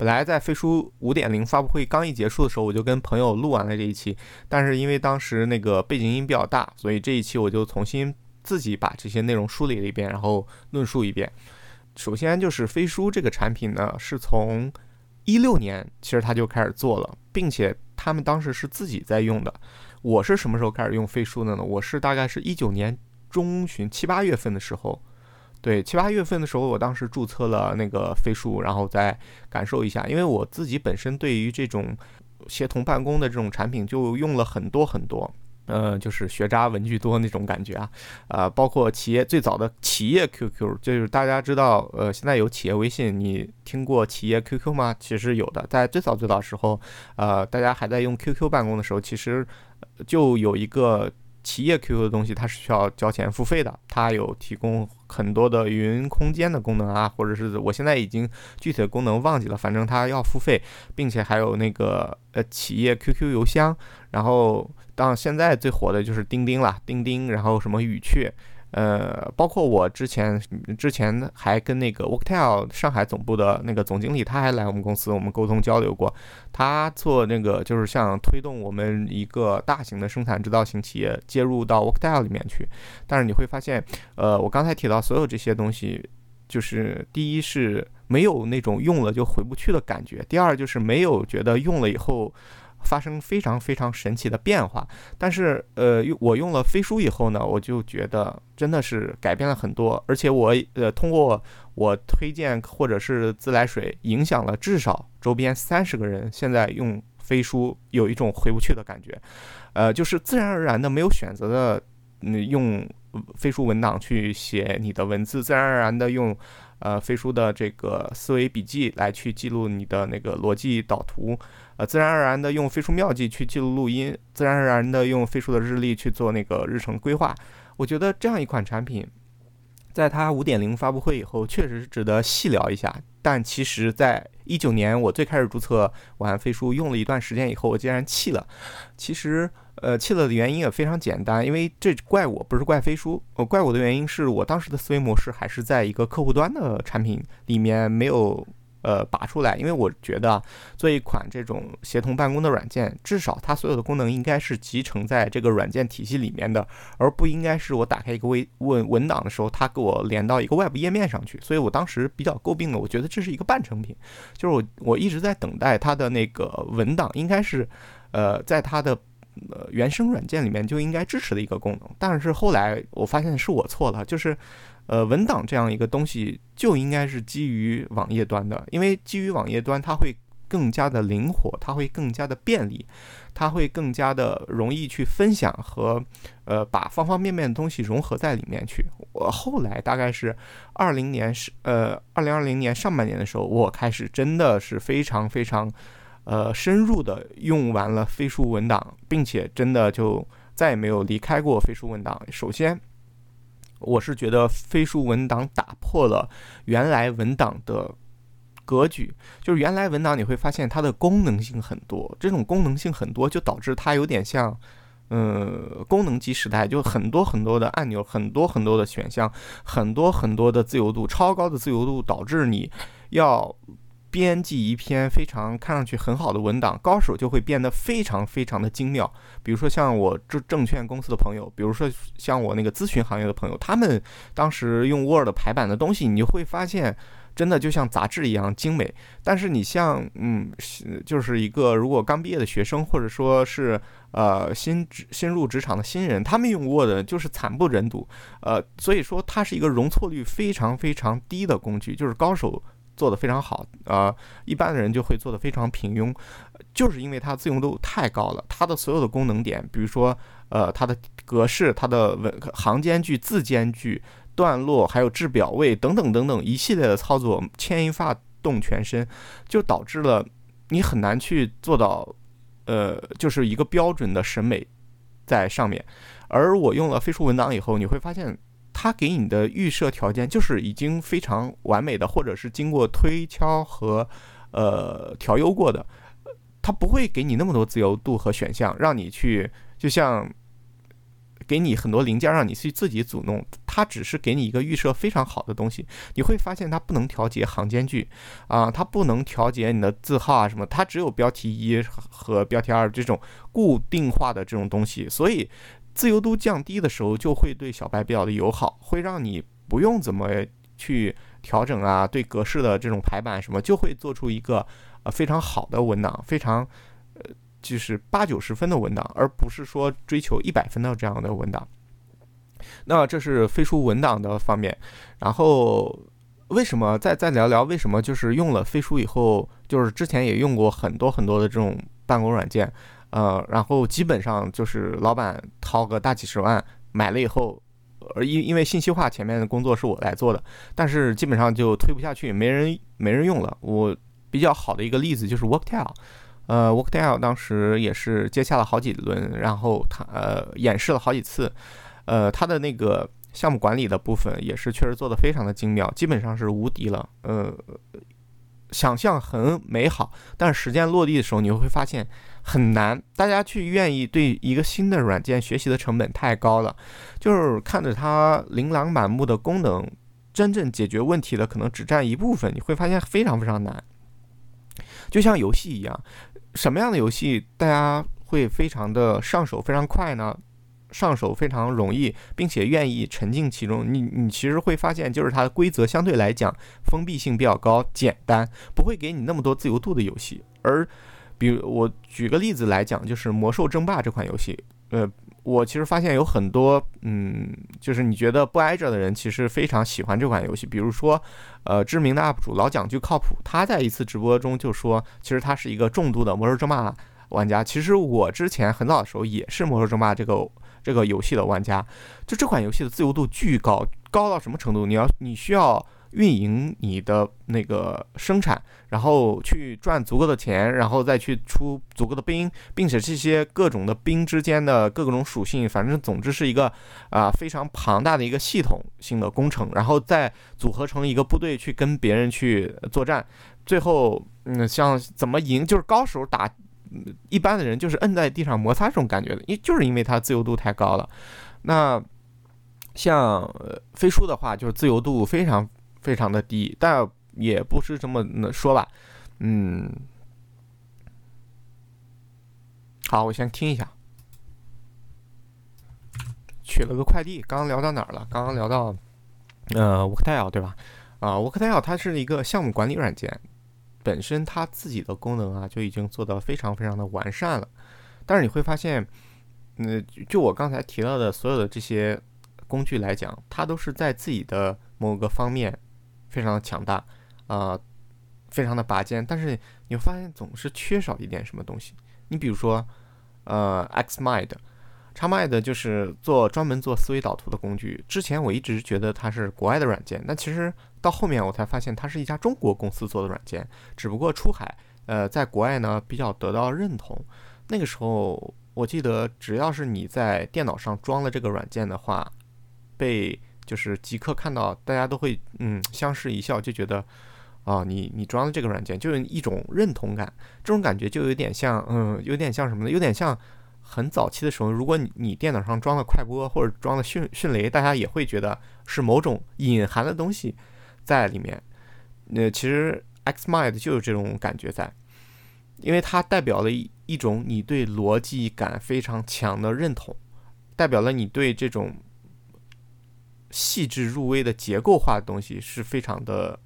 本来在飞书五点零发布会刚一结束的时候，我就跟朋友录完了这一期，但是因为当时那个背景音比较大，所以这一期我就重新自己把这些内容梳理了一遍，然后论述一遍。首先就是飞书这个产品呢，是从一六年其实它就开始做了，并且他们当时是自己在用的。我是什么时候开始用飞书的呢？我是大概是一九年中旬七八月份的时候，对七八月份的时候，我当时注册了那个飞书，然后再感受一下，因为我自己本身对于这种协同办公的这种产品就用了很多很多。呃，就是学渣文具多那种感觉啊，呃，包括企业最早的企业 QQ，就是大家知道，呃，现在有企业微信，你听过企业 QQ 吗？其实有的，在最早最早时候，呃，大家还在用 QQ 办公的时候，其实就有一个。企业 QQ 的东西，它是需要交钱付费的。它有提供很多的云空间的功能啊，或者是我现在已经具体的功能忘记了，反正它要付费，并且还有那个呃企业 QQ 邮箱。然后，当现在最火的就是钉钉了，钉钉，然后什么语雀。呃，包括我之前之前还跟那个 Worktel 上海总部的那个总经理，他还来我们公司，我们沟通交流过。他做那个就是像推动我们一个大型的生产制造型企业接入到 Worktel 里面去。但是你会发现，呃，我刚才提到所有这些东西，就是第一是没有那种用了就回不去的感觉，第二就是没有觉得用了以后。发生非常非常神奇的变化，但是呃，我用了飞书以后呢，我就觉得真的是改变了很多，而且我呃通过我推荐或者是自来水，影响了至少周边三十个人，现在用飞书有一种回不去的感觉，呃，就是自然而然的没有选择的，嗯，用飞书文档去写你的文字，自然而然的用。呃，飞书的这个思维笔记来去记录你的那个逻辑导图，呃，自然而然的用飞书妙记去记录录音，自然而然的用飞书的日历去做那个日程规划。我觉得这样一款产品。在它五点零发布会以后，确实是值得细聊一下。但其实，在一九年我最开始注册完飞书，用了一段时间以后，我竟然弃了。其实，呃，弃了的原因也非常简单，因为这怪我不是怪飞书，呃，怪我的原因是我当时的思维模式还是在一个客户端的产品里面没有。呃，拔出来，因为我觉得做一款这种协同办公的软件，至少它所有的功能应该是集成在这个软件体系里面的，而不应该是我打开一个微文文档的时候，它给我连到一个外部页面上去。所以我当时比较诟病的，我觉得这是一个半成品，就是我我一直在等待它的那个文档，应该是呃在它的呃原生软件里面就应该支持的一个功能。但是后来我发现是我错了，就是。呃，文档这样一个东西就应该是基于网页端的，因为基于网页端，它会更加的灵活，它会更加的便利，它会更加的容易去分享和呃把方方面面的东西融合在里面去。我后来大概是二零年是呃二零二零年上半年的时候，我开始真的是非常非常呃深入的用完了飞书文档，并且真的就再也没有离开过飞书文档。首先。我是觉得飞书文档打破了原来文档的格局，就是原来文档你会发现它的功能性很多，这种功能性很多就导致它有点像，呃，功能机时代，就很多很多的按钮，很多很多的选项，很多很多的自由度，超高的自由度导致你要。编辑一篇非常看上去很好的文档，高手就会变得非常非常的精妙。比如说像我这证券公司的朋友，比如说像我那个咨询行业的朋友，他们当时用 Word 排版的东西，你就会发现真的就像杂志一样精美。但是你像嗯，就是一个如果刚毕业的学生，或者说是呃新职新入职场的新人，他们用 Word 就是惨不忍睹。呃，所以说它是一个容错率非常非常低的工具，就是高手。做的非常好啊，一般的人就会做的非常平庸，就是因为它自由度太高了。它的所有的功能点，比如说呃，它的格式、它的文行间距、字间距、段落，还有制表位等等等等一系列的操作，牵一发动全身，就导致了你很难去做到呃，就是一个标准的审美在上面。而我用了飞书文档以后，你会发现。它给你的预设条件就是已经非常完美的，或者是经过推敲和呃调优过的，它不会给你那么多自由度和选项，让你去就像给你很多零件让你去自己组弄，它只是给你一个预设非常好的东西。你会发现它不能调节行间距啊，它不能调节你的字号啊什么，它只有标题一和标题二这种固定化的这种东西，所以自由度降低的时候就会对小白比较的友好，会让你不用怎么去调整啊，对格式的这种排版什么就会做出一个呃非常好的文档，非常呃。就是八九十分的文档，而不是说追求一百分的这样的文档。那这是飞书文档的方面。然后为什么再再聊聊为什么就是用了飞书以后，就是之前也用过很多很多的这种办公软件，呃，然后基本上就是老板掏个大几十万买了以后，而因因为信息化前面的工作是我来做的，但是基本上就推不下去，没人没人用了。我比较好的一个例子就是 Worktel。呃，Worktel 当时也是接洽了好几轮，然后他呃演示了好几次，呃，他的那个项目管理的部分也是确实做的非常的精妙，基本上是无敌了。呃，想象很美好，但是实践落地的时候，你会发现很难。大家去愿意对一个新的软件学习的成本太高了，就是看着它琳琅满目的功能，真正解决问题的可能只占一部分，你会发现非常非常难。就像游戏一样。什么样的游戏大家会非常的上手非常快呢？上手非常容易，并且愿意沉浸其中。你你其实会发现，就是它的规则相对来讲封闭性比较高，简单，不会给你那么多自由度的游戏。而比如我举个例子来讲，就是《魔兽争霸》这款游戏，呃。我其实发现有很多，嗯，就是你觉得不挨着的人，其实非常喜欢这款游戏。比如说，呃，知名的 UP 主老蒋就靠谱，他在一次直播中就说，其实他是一个重度的魔兽争霸玩家。其实我之前很早的时候也是魔兽争霸这个这个游戏的玩家。就这款游戏的自由度巨高，高到什么程度？你要你需要。运营你的那个生产，然后去赚足够的钱，然后再去出足够的兵，并且这些各种的兵之间的各种属性，反正总之是一个啊非常庞大的一个系统性的工程，然后再组合成一个部队去跟别人去作战，最后嗯像怎么赢，就是高手打一般的人就是摁在地上摩擦这种感觉的，因就是因为它自由度太高了。那像飞书的话，就是自由度非常。非常的低，但也不是这么说吧，嗯，好，我先听一下，取了个快递，刚刚聊到哪儿了？刚刚聊到，呃，Worktel 对吧？啊，Worktel 它是一个项目管理软件，本身它自己的功能啊就已经做到非常非常的完善了，但是你会发现，嗯，就我刚才提到的所有的这些工具来讲，它都是在自己的某个方面。非常的强大，啊，非常的拔尖，但是你会发现总是缺少一点什么东西。你比如说，呃，Xmind 叉 m i d 就是做专门做思维导图的工具。之前我一直觉得它是国外的软件，那其实到后面我才发现它是一家中国公司做的软件，只不过出海，呃，在国外呢比较得到认同。那个时候我记得，只要是你在电脑上装了这个软件的话，被就是即刻看到，大家都会嗯相视一笑，就觉得啊，你你装的这个软件就是一种认同感，这种感觉就有点像嗯，有点像什么呢？有点像很早期的时候，如果你你电脑上装了快播或者装了迅迅雷，大家也会觉得是某种隐含的东西在里面。那其实 Xmind 就有这种感觉在，因为它代表了一一种你对逻辑感非常强的认同，代表了你对这种。细致入微的结构化的东西是非常的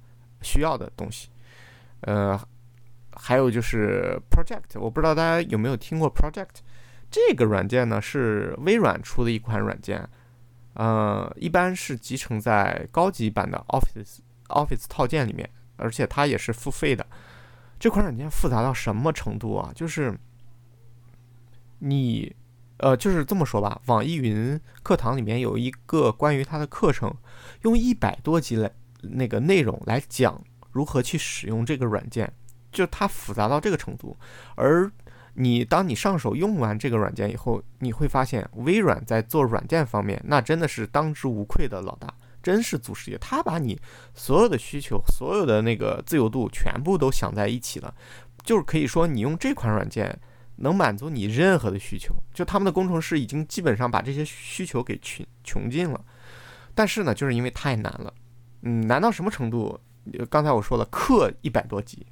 需要的东西，呃，还有就是 Project，我不知道大家有没有听过 Project 这个软件呢？是微软出的一款软件，呃，一般是集成在高级版的 Office Office 套件里面，而且它也是付费的。这款软件复杂到什么程度啊？就是你。呃，就是这么说吧。网易云课堂里面有一个关于它的课程，用一百多集来那个内容来讲如何去使用这个软件，就它复杂到这个程度。而你当你上手用完这个软件以后，你会发现微软在做软件方面，那真的是当之无愧的老大，真是祖师爷。他把你所有的需求、所有的那个自由度全部都想在一起了，就是可以说你用这款软件。能满足你任何的需求。就他们的工程师已经基本上把这些需求给穷穷尽了。但是呢，就是因为太难了，嗯，难到什么程度？刚才我说了，氪一百多级。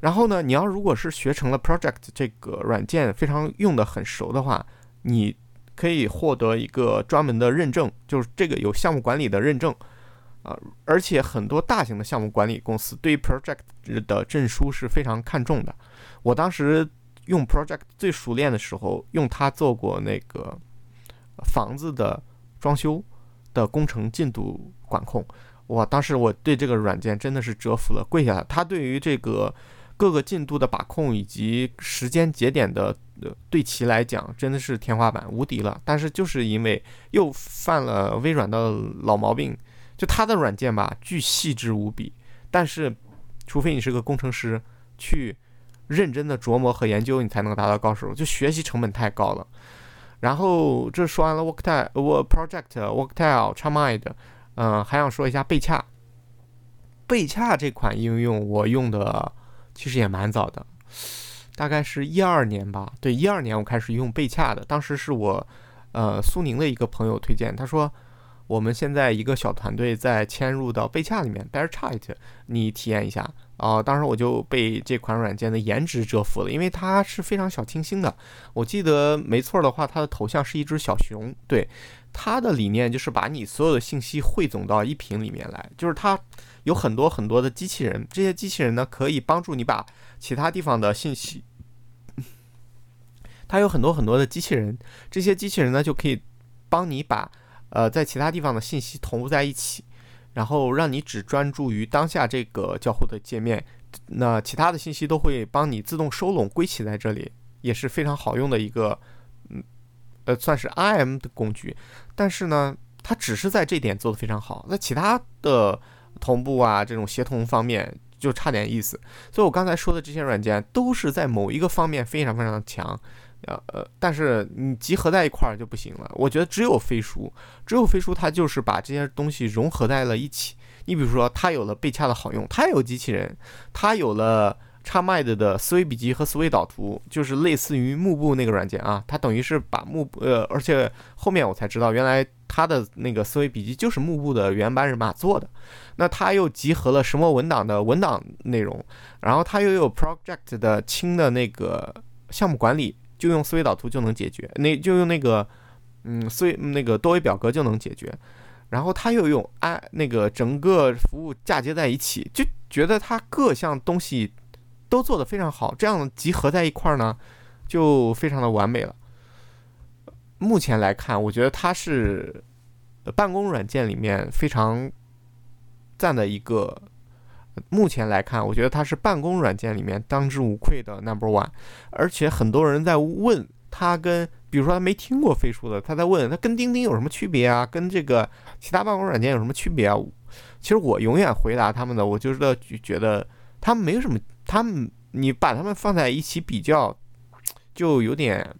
然后呢，你要如果是学成了 Project 这个软件非常用的很熟的话，你可以获得一个专门的认证，就是这个有项目管理的认证。啊，而且很多大型的项目管理公司对于 project 的证书是非常看重的。我当时用 project 最熟练的时候，用它做过那个房子的装修的工程进度管控。哇，当时我对这个软件真的是折服了，跪下了。它对于这个各个进度的把控以及时间节点的对齐来讲，真的是天花板无敌了。但是就是因为又犯了微软的老毛病。就它的软件吧，巨细致无比，但是，除非你是个工程师，去认真的琢磨和研究，你才能达到高手。就学习成本太高了。然后这说完了 Worktile，我 Project Worktile、Chamide，嗯，还想说一下贝恰。贝恰这款应用我用的其实也蛮早的，大概是一二年吧。对，一二年我开始用贝恰的，当时是我呃苏宁的一个朋友推荐，他说。我们现在一个小团队在迁入到贝恰里面，BearChat，你体验一下啊！当时我就被这款软件的颜值折服了，因为它是非常小清新的。我记得没错的话，它的头像是一只小熊。对，它的理念就是把你所有的信息汇总到一屏里面来，就是它有很多很多的机器人，这些机器人呢可以帮助你把其他地方的信息，它有很多很多的机器人，这些机器人呢就可以帮你把。呃，在其他地方的信息同步在一起，然后让你只专注于当下这个交互的界面，那其他的信息都会帮你自动收拢归齐在这里，也是非常好用的一个，嗯，呃，算是 IM 的工具。但是呢，它只是在这点做得非常好，那其他的同步啊，这种协同方面就差点意思。所以我刚才说的这些软件都是在某一个方面非常非常强。呃呃，但是你集合在一块儿就不行了。我觉得只有飞书，只有飞书，它就是把这些东西融合在了一起。你比如说，它有了贝洽的好用，它有机器人，它有了 Xmind 的思维笔记和思维导图，就是类似于幕布那个软件啊。它等于是把幕布，呃，而且后面我才知道，原来它的那个思维笔记就是幕布的原版码做的。那它又集合了什么文档的文档内容，然后它又有 Project 的轻的那个项目管理。就用思维导图就能解决，那就用那个，嗯，思维那个多维表格就能解决，然后他又用安那个整个服务嫁接在一起，就觉得它各项东西都做得非常好，这样集合在一块儿呢，就非常的完美了。目前来看，我觉得它是办公软件里面非常赞的一个。目前来看，我觉得它是办公软件里面当之无愧的 number one，而且很多人在问它跟，比如说他没听过飞书的，他在问它跟钉钉有什么区别啊？跟这个其他办公软件有什么区别啊？其实我永远回答他们的，我就是觉得他们没有什么，他们你把他们放在一起比较，就有点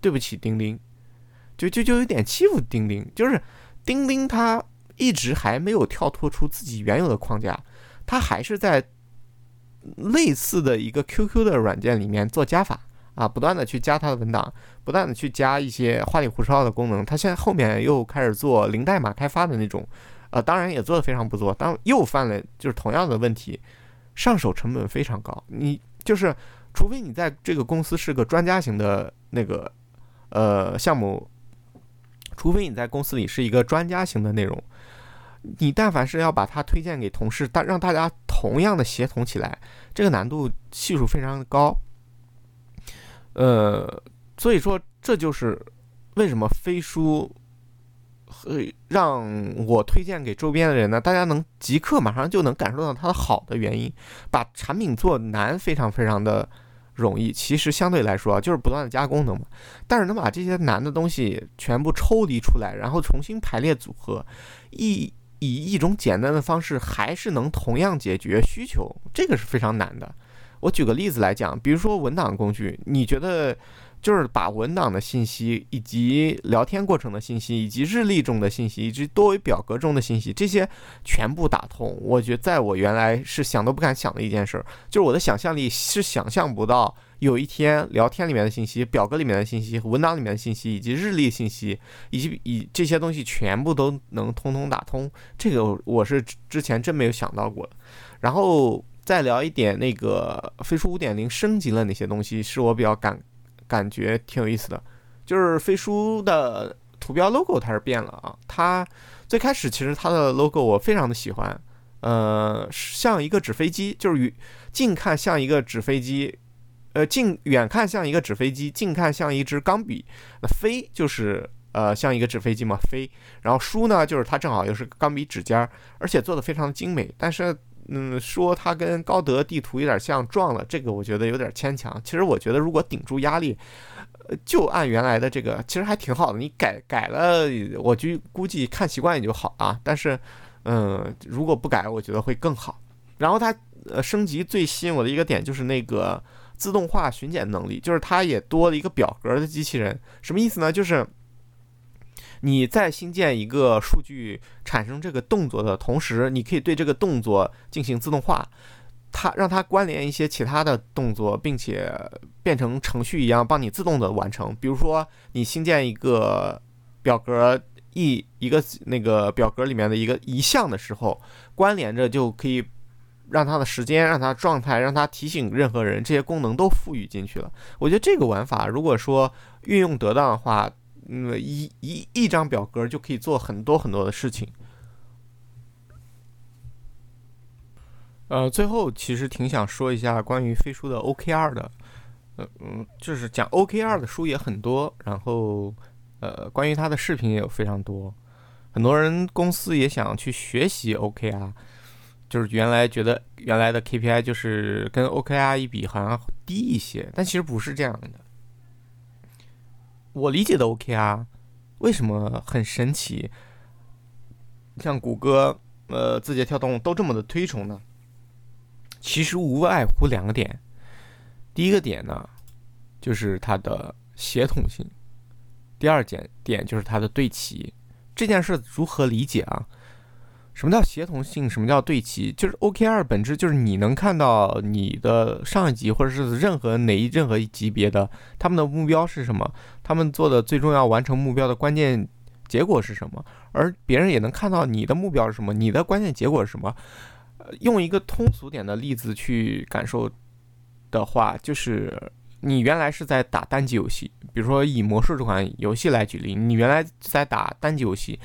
对不起钉钉，就就就有点欺负钉钉，就是钉钉它一直还没有跳脱出自己原有的框架。它还是在类似的一个 QQ 的软件里面做加法啊，不断的去加它的文档，不断的去加一些花里胡哨的功能。它现在后面又开始做零代码开发的那种，呃，当然也做的非常不错，当又犯了就是同样的问题，上手成本非常高。你就是除非你在这个公司是个专家型的那个呃项目，除非你在公司里是一个专家型的内容。你但凡是要把它推荐给同事，大让大家同样的协同起来，这个难度系数非常的高。呃，所以说这就是为什么飞书会让我推荐给周边的人呢？大家能即刻马上就能感受到它的好的原因。把产品做难非常非常的容易，其实相对来说就是不断的加功能嘛。但是能把这些难的东西全部抽离出来，然后重新排列组合，一。以一种简单的方式，还是能同样解决需求，这个是非常难的。我举个例子来讲，比如说文档工具，你觉得就是把文档的信息，以及聊天过程的信息，以及日历中的信息，以及多维表格中的信息，这些全部打通，我觉得在我原来是想都不敢想的一件事，就是我的想象力是想象不到有一天聊天里面的信息、表格里面的信息、文档里面的信息以及日历信息，以及以这些东西全部都能通通打通，这个我是之前真没有想到过。然后再聊一点那个飞书五点零升级了哪些东西，是我比较感感觉挺有意思的，就是飞书的图标 logo 它是变了啊，它最开始其实它的 logo 我非常的喜欢。呃，像一个纸飞机，就是远近看像一个纸飞机，呃，近远看像一个纸飞机，近看像一支钢笔。那飞就是呃像一个纸飞机嘛，飞。然后书呢，就是它正好又是钢笔指尖儿，而且做的非常精美。但是，嗯，说它跟高德地图有点像，撞了，这个我觉得有点牵强。其实我觉得如果顶住压力，就按原来的这个，其实还挺好的。你改改了，我就估计看习惯也就好啊。但是。嗯，如果不改，我觉得会更好。然后它呃升级最吸引我的一个点就是那个自动化巡检能力，就是它也多了一个表格的机器人。什么意思呢？就是你在新建一个数据产生这个动作的同时，你可以对这个动作进行自动化，它让它关联一些其他的动作，并且变成程序一样帮你自动的完成。比如说你新建一个表格。一一个那个表格里面的一个一项的时候，关联着就可以让它的时间、让它状态、让它提醒任何人，这些功能都赋予进去了。我觉得这个玩法如果说运用得当的话，嗯，一一一张表格就可以做很多很多的事情。呃，最后其实挺想说一下关于飞书的 OKR 的，呃嗯，就是讲 OKR 的书也很多，然后。呃，关于它的视频也有非常多，很多人公司也想去学习 OKR，就是原来觉得原来的 KPI 就是跟 OKR 一比好像低一些，但其实不是这样的。我理解的 OKR 为什么很神奇，像谷歌、呃字节跳动都这么的推崇呢？其实无外乎两个点，第一个点呢，就是它的协同性。第二点点就是它的对齐，这件事如何理解啊？什么叫协同性？什么叫对齐？就是 OKR 本质就是你能看到你的上一级或者是任何哪一任何一级别的他们的目标是什么，他们做的最重要完成目标的关键结果是什么，而别人也能看到你的目标是什么，你的关键结果是什么。用一个通俗点的例子去感受的话，就是。你原来是在打单机游戏，比如说以魔术这款游戏来举例，你原来在打单机游戏，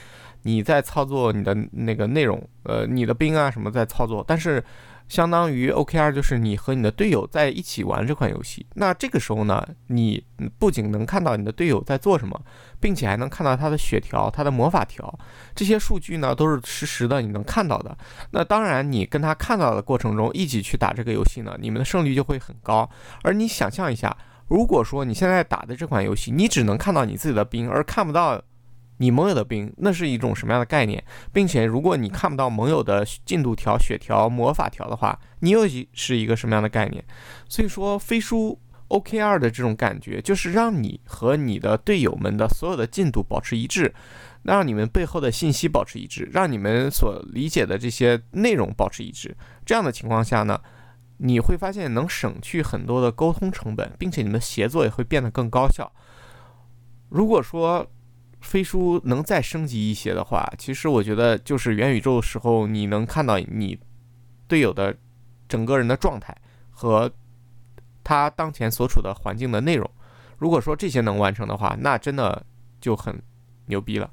你在操作你的那个内容，呃，你的兵啊什么在操作，但是。相当于 OKR 就是你和你的队友在一起玩这款游戏。那这个时候呢，你不仅能看到你的队友在做什么，并且还能看到他的血条、他的魔法条，这些数据呢都是实时的，你能看到的。那当然，你跟他看到的过程中一起去打这个游戏呢，你们的胜率就会很高。而你想象一下，如果说你现在打的这款游戏，你只能看到你自己的兵，而看不到。你盟友的兵，那是一种什么样的概念？并且，如果你看不到盟友的进度条、血条、魔法条的话，你又是一个什么样的概念？所以说，飞书 OKR 的这种感觉，就是让你和你的队友们的所有的进度保持一致，让你们背后的信息保持一致，让你们所理解的这些内容保持一致。这样的情况下呢，你会发现能省去很多的沟通成本，并且你们协作也会变得更高效。如果说，飞书能再升级一些的话，其实我觉得就是元宇宙的时候，你能看到你队友的整个人的状态和他当前所处的环境的内容。如果说这些能完成的话，那真的就很牛逼了。